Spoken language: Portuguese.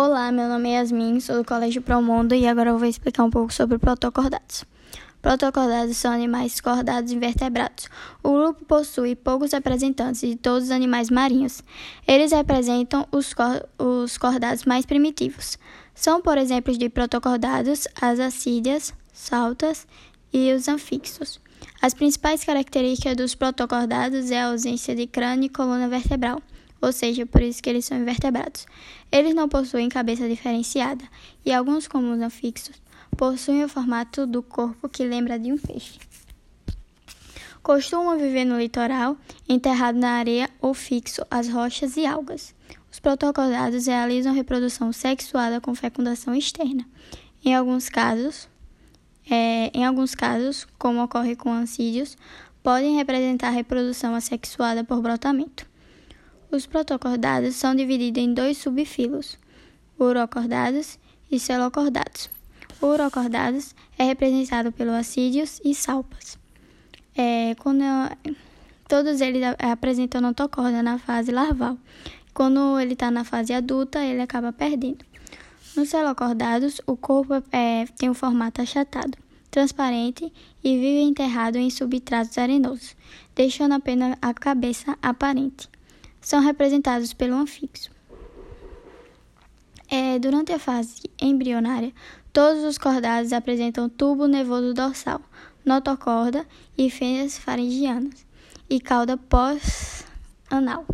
Olá, meu nome é Yasmin, sou do Colégio Promundo e agora eu vou explicar um pouco sobre protocordados. Protocordados são animais cordados invertebrados. O grupo possui poucos representantes de todos os animais marinhos. Eles representam os, cor os cordados mais primitivos. São, por exemplo, de protocordados as acídeas, saltas e os anfixos. As principais características dos protocordados é a ausência de crânio e coluna vertebral ou seja, por isso que eles são invertebrados. Eles não possuem cabeça diferenciada e alguns comuns anfixos possuem o formato do corpo que lembra de um peixe. Costumam viver no litoral, enterrado na areia ou fixo às rochas e algas. Os protocordados realizam reprodução sexuada com fecundação externa. Em alguns casos, é, em alguns casos, como ocorre com ansídeos, podem representar reprodução assexuada por brotamento. Os protocordados são divididos em dois subfilos, urocordados e celocordados. Urocordados é representado pelos acídeos e salpas. É, quando, todos eles apresentam notocorda na fase larval. Quando ele está na fase adulta, ele acaba perdendo. Nos celocordados, o corpo é, tem um formato achatado, transparente e vive enterrado em substratos arenosos, deixando apenas a cabeça aparente são representados pelo anfixo. É, durante a fase embrionária, todos os cordados apresentam tubo nervoso dorsal, notocorda e fêmeas faringianas e cauda pós-anal.